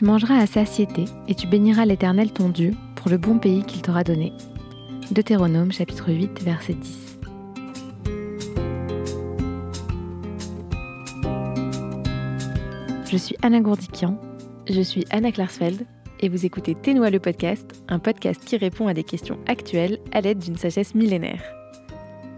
Tu mangeras à satiété et tu béniras l'Éternel ton Dieu pour le bon pays qu'il t'aura donné. Deutéronome chapitre 8 verset 10. Je suis Anna Gourdikian. Je suis Anna Klarsfeld et vous écoutez Ténois le podcast, un podcast qui répond à des questions actuelles à l'aide d'une sagesse millénaire.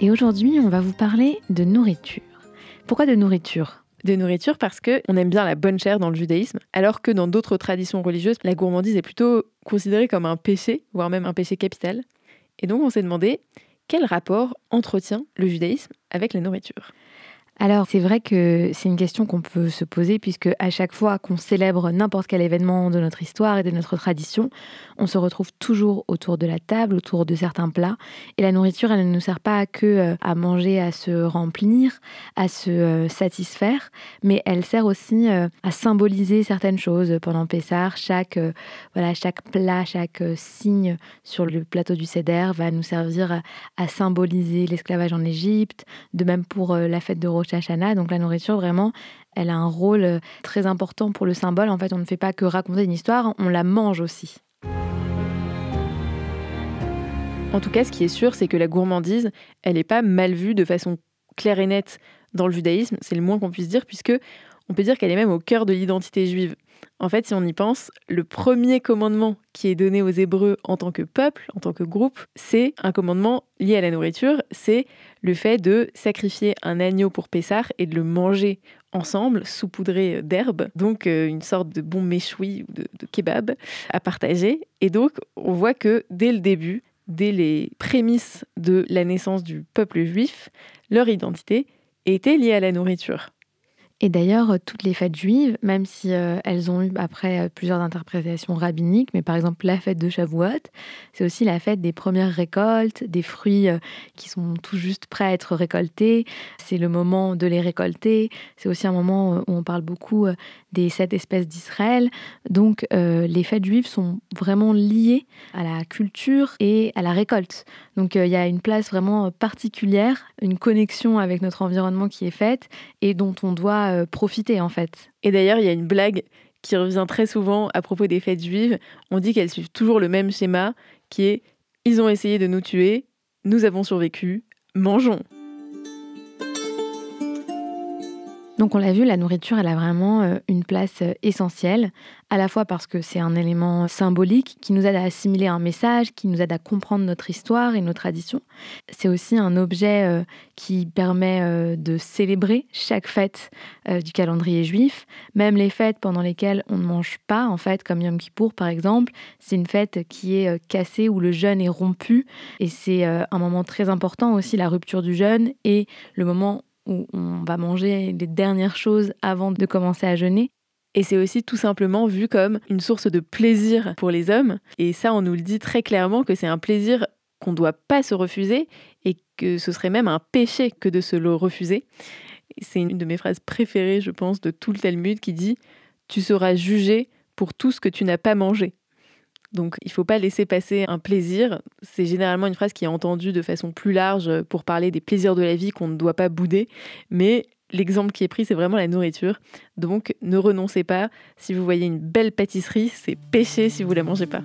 Et aujourd'hui, on va vous parler de nourriture. Pourquoi de nourriture? De nourriture parce que on aime bien la bonne chair dans le judaïsme, alors que dans d'autres traditions religieuses, la gourmandise est plutôt considérée comme un péché, voire même un péché capital. Et donc on s'est demandé quel rapport entretient le judaïsme avec la nourriture? Alors, c'est vrai que c'est une question qu'on peut se poser puisque à chaque fois qu'on célèbre n'importe quel événement de notre histoire et de notre tradition, on se retrouve toujours autour de la table, autour de certains plats. Et la nourriture, elle ne nous sert pas que euh, à manger, à se remplir, à se euh, satisfaire, mais elle sert aussi euh, à symboliser certaines choses. Pendant Pessar, chaque, voilà, chaque plat, chaque signe sur le plateau du Seder va nous servir à, symboliser l'esclavage en Égypte. De même pour la fête de Donc la nourriture, vraiment, elle a un rôle très important pour le symbole. En fait, on ne fait pas que raconter une histoire, on la mange aussi. En tout cas, ce qui est sûr, c'est que la gourmandise, elle n'est pas mal vue de façon claire et nette dans le judaïsme, c'est le moins qu'on puisse dire, puisque on peut dire qu'elle est même au cœur de l'identité juive. En fait, si on y pense, le premier commandement qui est donné aux Hébreux en tant que peuple, en tant que groupe, c'est un commandement lié à la nourriture, c'est le fait de sacrifier un agneau pour Pessah et de le manger ensemble, saupoudré d'herbe, donc euh, une sorte de bon méchoui ou de, de kebab à partager. Et donc, on voit que dès le début, dès les prémices de la naissance du peuple juif, leur identité était liée à la nourriture. Et d'ailleurs, euh, toutes les fêtes juives, même si euh, elles ont eu après euh, plusieurs interprétations rabbiniques, mais par exemple la fête de Shavuot, c'est aussi la fête des premières récoltes, des fruits qui sont tout juste prêts à être récoltés. C'est le moment de les récolter. C'est aussi un moment où on parle beaucoup des sept espèces d'Israël. Donc les fêtes juives sont vraiment liées à la culture et à la récolte. Donc il y a une place vraiment particulière, une connexion avec notre environnement qui est faite et dont on doit euh, profiter en fait. Et d'ailleurs, il y a une blague qui revient très souvent à propos des fêtes juives. On dit qu'elles suivent toujours le même schéma qui est ils ont essayé de nous tuer, nous avons survécu, mangeons. Donc on l'a vu, la nourriture, elle a vraiment euh, une place euh, essentielle, à la fois parce que c'est un élément symbolique qui nous aide à assimiler un message, qui nous aide à comprendre notre histoire et nos traditions. C'est aussi un objet euh, qui permet de célébrer chaque fête du calendrier juif, même les fêtes pendant lesquelles on ne mange pas, en fait, comme Yom Kippour par exemple. C'est une fête qui est cassée, où le jeûne est rompu, et c'est un moment très important aussi, la rupture du jeûne, et le moment où on va manger les dernières choses avant de commencer à jeûner. Et c'est aussi tout simplement vu comme une source de plaisir pour les hommes. Et ça, on nous le dit très clairement que c'est un plaisir qu'on ne doit pas se refuser et que ce serait même un péché que de se le refuser. C'est une de mes phrases préférées, je pense, de tout le Talmud qui dit Tu seras jugé pour tout ce que tu n'as pas mangé. Donc il ne faut pas laisser passer un plaisir. C'est généralement une phrase qui est entendue de façon plus large pour parler des plaisirs de la vie qu'on ne doit pas bouder. Mais l'exemple qui est pris, c'est vraiment la nourriture. Donc ne renoncez pas. Si vous voyez une belle pâtisserie, c'est péché si vous ne la mangez pas.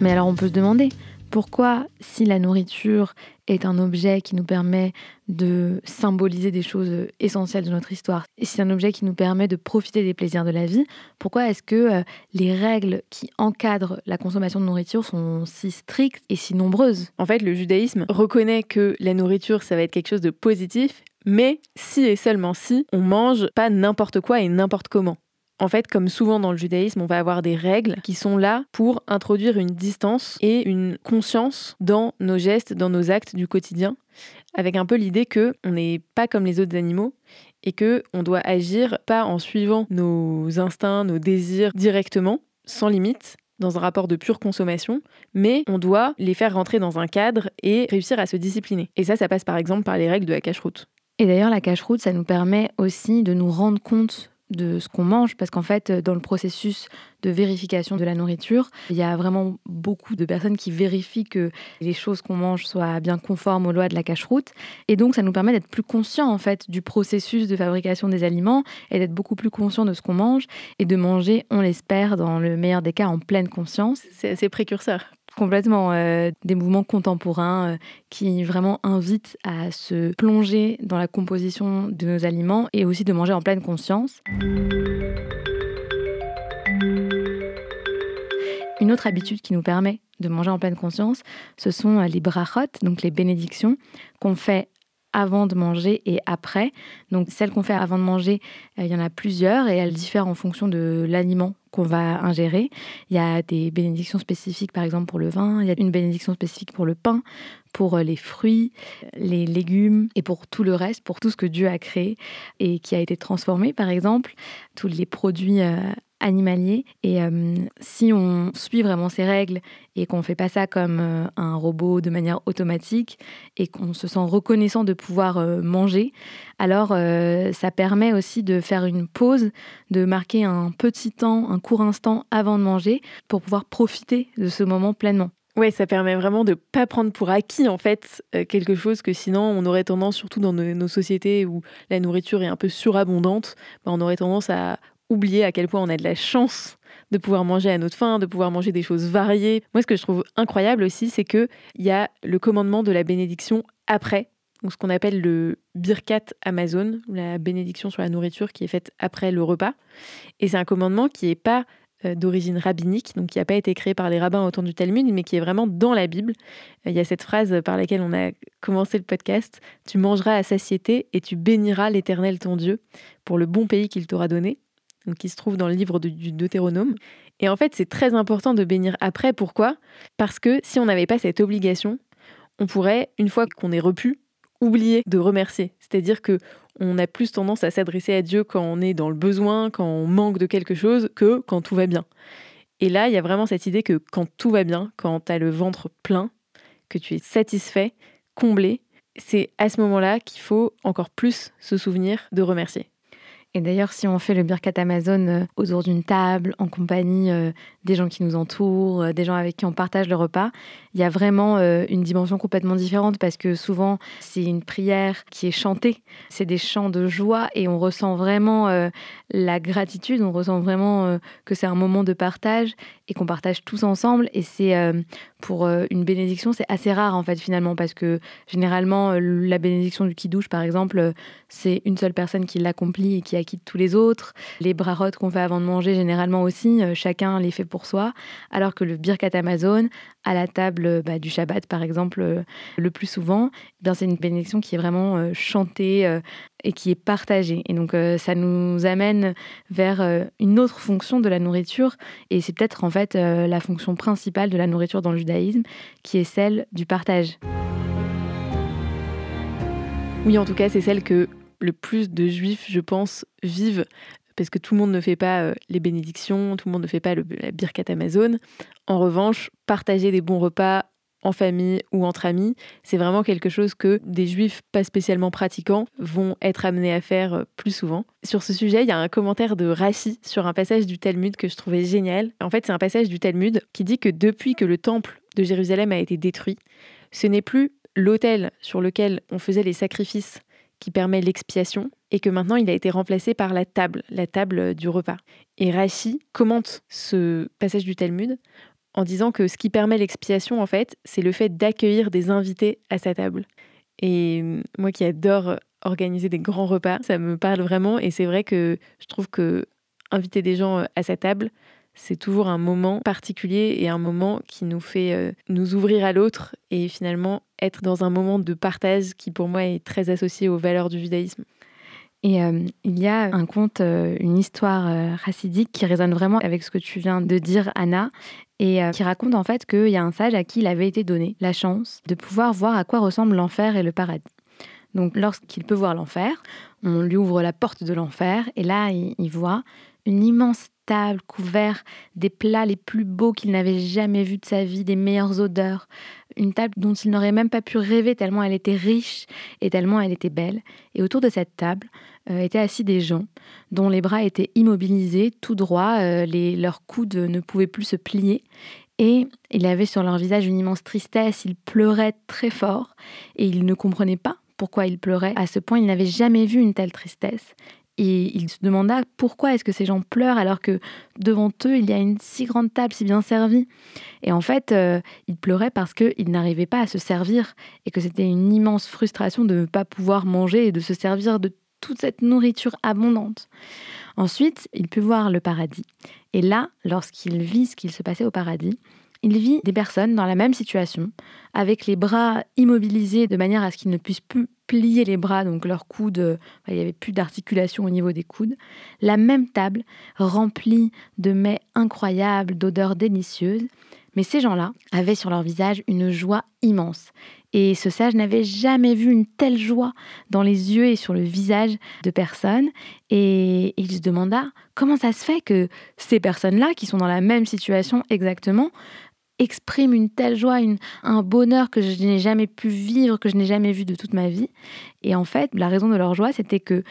Mais alors on peut se demander, pourquoi, si la nourriture est un objet qui nous permet de symboliser des choses essentielles de notre histoire, et si c'est un objet qui nous permet de profiter des plaisirs de la vie, pourquoi est-ce que euh, les règles qui encadrent la consommation de nourriture sont si strictes et si nombreuses? En fait, le judaïsme reconnaît que la nourriture, ça va être quelque chose de positif, mais si et seulement si on mange pas n'importe quoi et n'importe comment. En fait, comme souvent dans le judaïsme, on va avoir des règles qui sont là pour introduire une distance et une conscience dans nos gestes, dans nos actes du quotidien, avec un peu l'idée que on n'est pas comme les autres animaux et que on doit agir pas en suivant nos instincts, nos désirs directement, sans limite, dans un rapport de pure consommation, mais on doit les faire rentrer dans un cadre et réussir à se discipliner. Et ça, ça passe par exemple par les règles de la cache-route. Et d'ailleurs, la cache-route, ça nous permet aussi de nous rendre compte de ce qu'on mange, parce qu'en fait, dans le processus de vérification de la nourriture, il y a vraiment beaucoup de personnes qui vérifient que les choses qu'on mange soient bien conformes aux lois de la cache-route. Et donc, ça nous permet d'être plus conscients, en fait, du processus de fabrication des aliments et d'être beaucoup plus conscients de ce qu'on mange et de manger, on l'espère, dans le meilleur des cas, en pleine conscience. C'est assez précurseur. Complètement. Euh, des mouvements contemporains euh, qui vraiment invitent à se plonger dans la composition de nos aliments et aussi de manger en pleine conscience. Une autre habitude qui nous permet de manger en pleine conscience, ce sont euh, les brachot, donc les bénédictions qu'on fait avant de manger et après. Donc celles qu'on fait avant de manger, il y en a plusieurs et elles diffèrent en fonction de l'aliment qu'on va ingérer. Il y a des bénédictions spécifiques, par exemple, pour le vin. Il y a une bénédiction spécifique pour le pain, pour euh, les fruits, les légumes et pour tout le reste, pour tout ce que Dieu a créé et qui a été transformé, par exemple, tous les produits euh, animalier. Et euh, si on suit vraiment ces règles et qu'on ne fait pas ça comme euh, un robot de manière automatique et qu'on se sent reconnaissant de pouvoir euh, manger, alors ça permet aussi de faire une pause, de marquer un petit temps, un court instant avant de manger pour pouvoir profiter de ce moment pleinement. Ouais, ça permet vraiment de pas prendre pour acquis en fait quelque chose que sinon on aurait tendance, surtout dans nos, sociétés où la nourriture est un peu surabondante, bah, on aurait tendance à oublier à quel point on a de la chance de pouvoir manger à notre faim, de pouvoir manger des choses variées. Moi, ce que je trouve incroyable aussi, c'est qu'il y a le commandement de la bénédiction après, donc ce qu'on appelle le birkat Amazon, la bénédiction sur la nourriture qui est faite après le repas. Et c'est un commandement qui n'est pas euh, d'origine rabbinique, donc qui n'a pas été créé par les rabbins au temps du Talmud, mais qui est vraiment dans la Bible. Il y a cette phrase par laquelle on a commencé le podcast Tu mangeras à satiété et tu béniras l'Éternel ton Dieu pour le bon pays qu'il t'aura donné qui se trouve dans le livre du Deutéronome. Et en fait, c'est très important de bénir après. Pourquoi? Parce que si on n'avait pas cette obligation, on pourrait, une fois qu'on est repu, oublier de remercier. C'est-à-dire que on a plus tendance à s'adresser à Dieu quand on est dans le besoin, quand on manque de quelque chose, que quand tout va bien. Et là, il y a vraiment cette idée que quand tout va bien, quand tu as le ventre plein, que tu es satisfait, comblé, c'est à ce moment-là qu'il faut encore plus se souvenir de remercier. Et d'ailleurs, si on fait le Birkat Amazon euh, autour d'une table, en compagnie euh, des gens qui nous entourent, euh, des gens avec qui on partage le repas, il y a vraiment une dimension complètement différente parce que souvent, c'est une prière qui est chantée. C'est des chants de joie et on ressent vraiment la gratitude, on ressent vraiment que c'est un moment de partage et qu'on partage tous ensemble. Et c'est pour une bénédiction, c'est assez rare en fait finalement parce que généralement, la bénédiction du qui-douche, par exemple, c'est une seule personne qui l'accomplit et qui acquitte tous les autres. Les brarottes qu'on fait avant de manger, généralement aussi, euh, chacun les fait pour soi. Alors que le Birkat Amazon, à la table euh, bah, du Shabbat par exemple, euh, le plus souvent, eh bien c'est une bénédiction qui est vraiment chantée et qui est partagée. Et donc ça nous amène vers une autre fonction de la nourriture. Et c'est peut-être en fait la fonction principale de la nourriture dans le judaïsme, qui est celle du partage. Oui, en tout cas, c'est celle que le plus de juifs, je pense, vivent parce que tout le monde ne fait pas euh, les bénédictions, tout le monde ne fait pas la birkat Amazon. En revanche, partager des bons repas en famille ou entre amis, c'est vraiment quelque chose que des juifs pas spécialement pratiquants vont être amenés à faire euh, plus souvent. Sur ce sujet, il y a un commentaire de Rashi sur un passage du Talmud que je trouvais génial. En fait, c'est un passage du Talmud qui dit que depuis que le temple de Jérusalem a été détruit, ce n'est plus l'autel sur lequel on faisait les sacrifices qui permet l'expiation et que maintenant il a été remplacé par la table, la table du repas. Et Rashi commente ce passage du Talmud en disant que ce qui permet l'expiation, en fait, c'est le fait d'accueillir des invités à sa table. Et moi qui adore organiser des grands repas, ça me parle vraiment et c'est vrai que je trouve que inviter des gens à sa table, c'est toujours un moment particulier et un moment qui nous fait euh, nous ouvrir à l'autre et finalement être dans un moment de partage qui pour moi est très associé aux valeurs du judaïsme. Et euh, il y a un conte, euh, une histoire racidique qui résonne vraiment avec ce que tu viens de dire, Anna, et qui raconte en fait qu'il y a un sage à qui il avait été donné la chance de pouvoir voir à quoi ressemble l'enfer et le paradis. Donc lorsqu'il peut voir l'enfer, on lui ouvre la porte de l'enfer et là il voit une immense table couverte des plats les plus beaux qu'il n'avait jamais vus de sa vie, des meilleures odeurs, une table dont il n'aurait même pas pu rêver tellement elle était riche et tellement elle était belle. Et autour de cette table, étaient assis des gens dont les bras étaient immobilisés, tout droits, les, leurs coudes ne pouvaient plus se plier. Et il avait sur leur visage une immense tristesse, ils pleuraient très fort et ils ne comprenaient pas pourquoi ils pleuraient. À ce point, il n'avait jamais vu une telle tristesse. Et il se demanda pourquoi est-ce que ces gens pleurent alors que devant eux, il y a une si grande table si bien servie? Et en fait, euh, ils pleuraient parce qu'ils n'arrivaient pas à se servir et que c'était une immense frustration de ne pas pouvoir manger et de se servir de toute cette nourriture abondante. Ensuite, il put voir le paradis. Et là, lorsqu'il vit ce qu'il se passait au paradis, il vit des personnes dans la même situation, avec les bras immobilisés de manière à ce qu'ils ne puissent plus plier les bras, donc leurs coudes, il n'y avait plus d'articulation au niveau des coudes. La même table remplie de mets incroyables, d'odeurs délicieuses. Mais ces gens-là avaient sur leur visage une joie immense. Et ce sage n'avait jamais vu une telle joie dans les yeux et sur le visage de personne. Et il se demanda comment ça se fait que ces personnes-là, qui sont dans la même situation exactement, expriment une telle joie, un bonheur que je n'ai jamais pu vivre, que je n'ai jamais vu de toute ma vie. Et en fait, la raison de leur joie, c'était que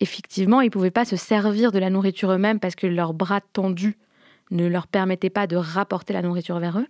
effectivement, ils ne pouvaient pas se servir de la nourriture eux-mêmes parce que leurs bras tendus ne leur permettaient pas de rapporter la nourriture vers eux.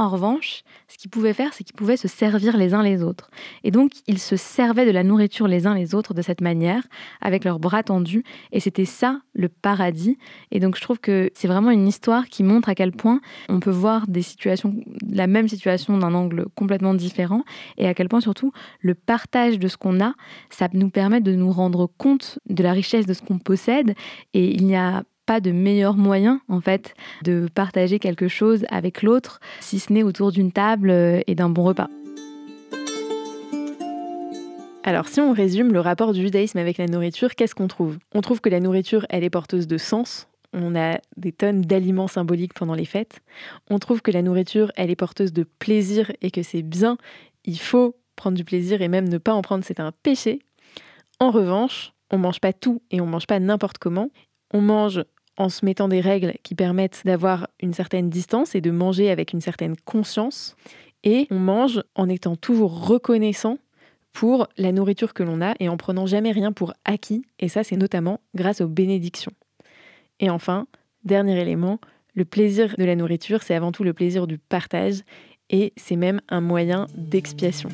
En revanche, ce qu'ils pouvaient faire, c'est qu'ils pouvaient se servir les uns les autres. Et donc, ils se servaient de la nourriture les uns les autres de cette manière, avec leurs bras tendus. Et c'était ça, le paradis. Et donc, je trouve que c'est vraiment une histoire qui montre à quel point on peut voir des situations, la même situation d'un angle complètement différent. Et à quel point, surtout, le partage de ce qu'on a, ça nous permet de nous rendre compte de la richesse de ce qu'on possède. Et il n'y a pas de meilleur moyen en fait de partager quelque chose avec l'autre si ce n'est autour d'une table euh, et d'un bon repas. Alors si on résume le rapport du judaïsme avec la nourriture, qu'est-ce qu'on trouve? On trouve que la nourriture, elle est porteuse de sens. On a des tonnes d'aliments symboliques pendant les fêtes. On trouve que la nourriture, elle est porteuse de plaisir et que c'est bien. Il faut prendre du plaisir et même ne pas en prendre, c'est un péché. En revanche, on mange pas tout et on mange pas n'importe comment. On mange en se mettant des règles qui permettent d'avoir une certaine distance et de manger avec une certaine conscience. Et on mange en étant toujours reconnaissant pour la nourriture que l'on a et en prenant jamais rien pour acquis. Et ça, c'est notamment grâce aux bénédictions. Et enfin, dernier élément, le plaisir de la nourriture, c'est avant tout le plaisir du partage et c'est même un moyen d'expiation.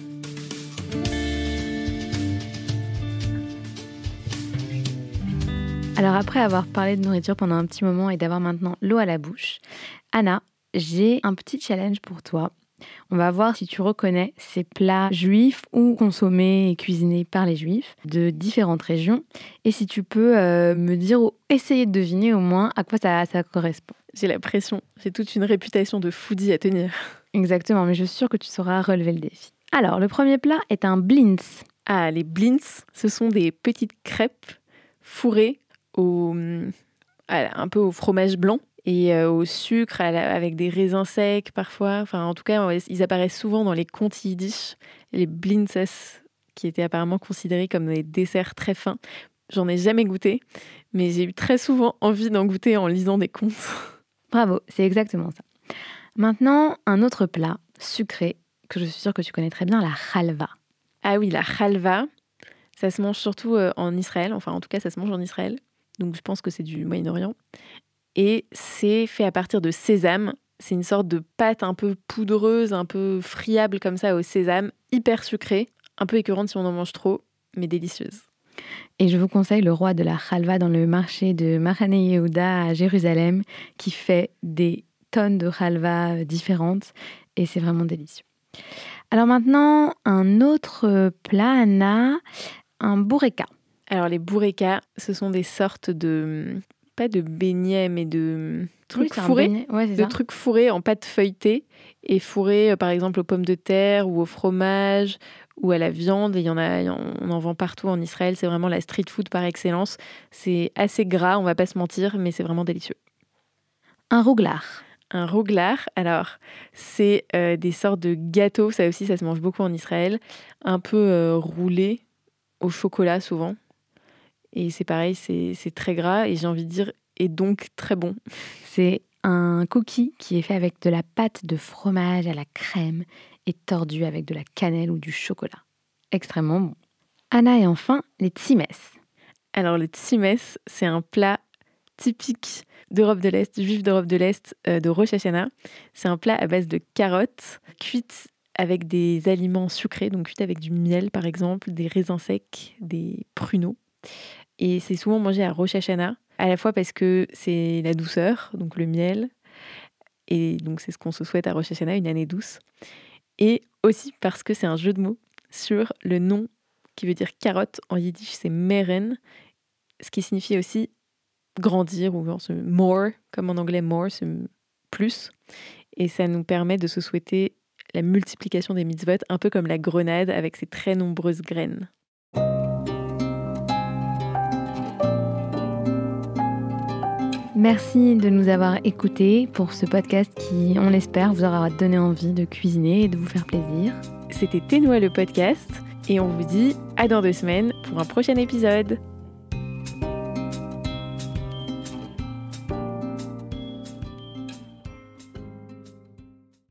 Alors après avoir parlé de nourriture pendant un petit moment et d'avoir maintenant l'eau à la bouche, Anna, j'ai un petit challenge pour toi. On va voir si tu reconnais ces plats juifs ou consommés et cuisinés par les juifs de différentes régions et si tu peux euh, me dire ou essayer de deviner au moins à quoi ça, ça correspond. J'ai la pression, j'ai toute une réputation de foodie à tenir. Exactement, mais je suis sûre que tu sauras relever le défi. Alors, le premier plat est un blintz. Ah, les blintz, ce sont des petites crêpes fourrées au, un peu au fromage blanc et euh, au sucre avec des raisins secs parfois. Enfin, en tout cas, ils apparaissent souvent dans les contes yiddish, les blintzes, qui étaient apparemment considérés comme des desserts très fins. J'en ai jamais goûté, mais j'ai eu très souvent envie d'en goûter en lisant des contes. Bravo, c'est exactement ça. Maintenant, un autre plat sucré que je suis sûre que tu connais très bien, la halva. Ah oui, la halva, ça se mange surtout euh, en Israël, enfin en tout cas ça se mange en Israël donc je pense que c'est du Moyen-Orient. Et c'est fait à partir de sésame. C'est une sorte de pâte un peu poudreuse, un peu friable comme ça au sésame, hyper sucrée, un peu écœurante si on en mange trop, mais délicieuse. Et je vous conseille le roi de la halva dans le marché de Mahane Yehuda à Jérusalem, qui fait des tonnes de halva différentes, et c'est vraiment délicieux. Alors maintenant, un autre plat, Anna, un bourreka. Alors les bureka, ce sont des sortes de pas de beignets mais de trucs fourrés, de trucs fourrés en pâte feuilletée et fourrés euh, par exemple aux pommes de terre ou au fromage ou à la viande. il y en a, on en vend partout en Israël. C'est vraiment la street food par excellence. C'est assez gras, on va pas se mentir, mais c'est vraiment délicieux. Un rouglar. Un rouglar, alors c'est euh, des sortes de gâteaux, ça aussi ça se mange beaucoup en Israël, un peu euh, roulés au chocolat souvent. Et c'est pareil, c'est très gras et j'ai envie de dire, et donc très bon. C'est un cookie qui est fait avec de la pâte de fromage à la crème et tordu avec de la cannelle ou du chocolat. Extrêmement bon. Anna et enfin les tzimes. Alors le tsimes, c'est un plat typique d'Europe de l'Est, juif d'Europe de l'Est, euh, de Rosh Hashanah. C'est un plat à base de carottes cuites avec des aliments sucrés, donc cuites avec du miel par exemple, des raisins secs, des pruneaux. Et c'est souvent mangé à Rosh Hashanah, à la fois parce que c'est la douceur, donc le miel, et donc c'est ce qu'on se souhaite à Rosh Hashanah, une année douce, et aussi parce que c'est un jeu de mots sur le nom qui veut dire carotte en yiddish, c'est meren, ce qui signifie aussi grandir ou more, comme en anglais more, plus. Et ça nous permet de se souhaiter la multiplication des mitzvot, un peu comme la grenade avec ses très nombreuses graines. Merci de nous avoir écoutés pour ce podcast qui, on l'espère, vous aura donné envie de cuisiner et de vous faire plaisir. C'était Ténois le podcast et on vous dit à dans deux semaines pour un prochain épisode.